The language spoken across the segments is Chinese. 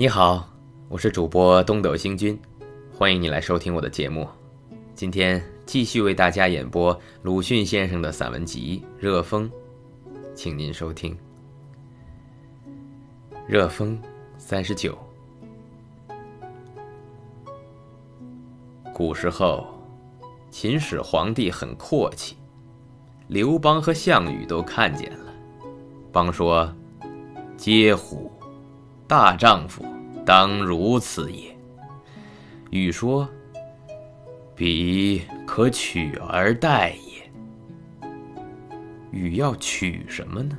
你好，我是主播东斗星君，欢迎你来收听我的节目。今天继续为大家演播鲁迅先生的散文集《热风》，请您收听《热风》三十九。古时候，秦始皇帝很阔气，刘邦和项羽都看见了。邦说：“嗟乎！”大丈夫当如此也。禹说：“彼可取而代也。”禹要取什么呢？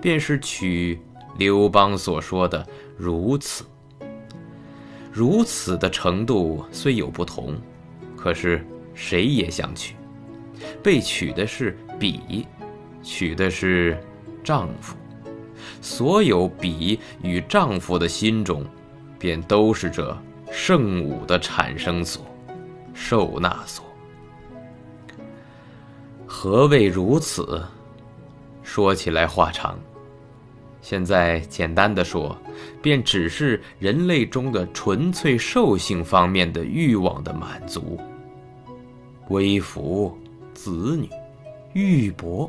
便是取刘邦所说的“如此”。如此的程度虽有不同，可是谁也想娶。被娶的是彼，娶的是丈夫。所有比与丈夫的心中，便都是这圣武的产生所、受纳所。何谓如此？说起来话长。现在简单的说，便只是人类中的纯粹兽性方面的欲望的满足。微服、子女、玉帛，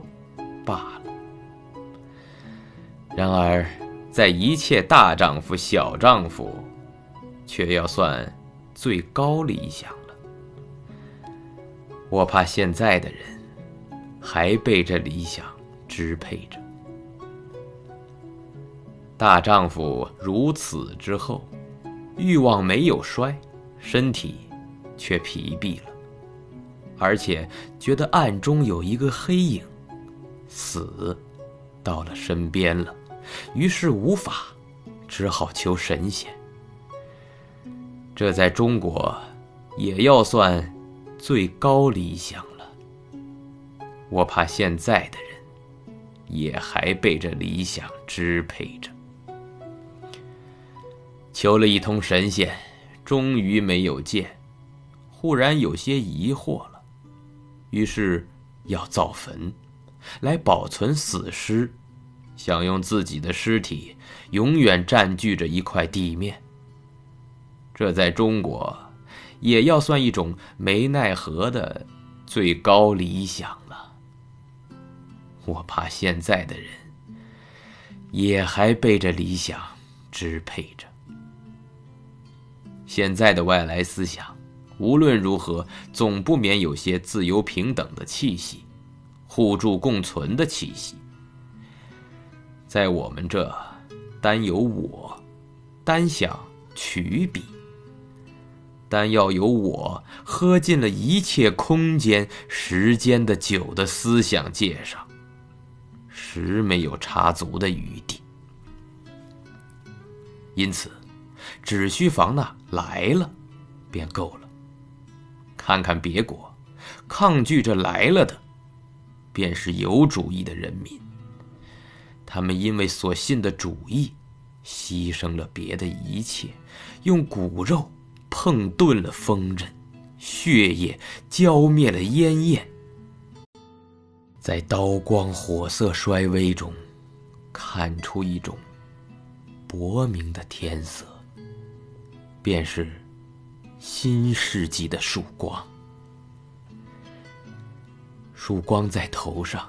罢了。然而，在一切大丈夫、小丈夫，却要算最高理想了。我怕现在的人还被这理想支配着。大丈夫如此之后，欲望没有衰，身体却疲弊了，而且觉得暗中有一个黑影，死到了身边了。于是无法，只好求神仙。这在中国，也要算最高理想了。我怕现在的人，也还被这理想支配着。求了一通神仙，终于没有见，忽然有些疑惑了，于是要造坟，来保存死尸。想用自己的尸体永远占据着一块地面，这在中国也要算一种没奈何的最高理想了。我怕现在的人也还被这理想支配着。现在的外来思想，无论如何总不免有些自由平等的气息，互助共存的气息。在我们这，单有我，单想取彼，单要有我喝尽了一切空间、时间的酒的思想界上，实没有插足的余地。因此，只需防那来了，便够了。看看别国，抗拒这来了的，便是有主义的人民。他们因为所信的主义，牺牲了别的一切，用骨肉碰钝了锋刃，血液浇灭了烟焰，在刀光火色衰微中，看出一种薄明的天色，便是新世纪的曙光。曙光在头上，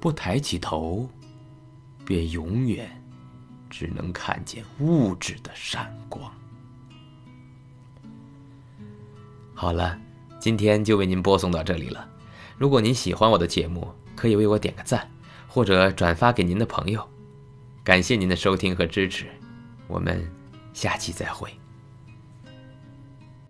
不抬起头。便永远只能看见物质的闪光。好了，今天就为您播送到这里了。如果您喜欢我的节目，可以为我点个赞，或者转发给您的朋友。感谢您的收听和支持，我们下期再会。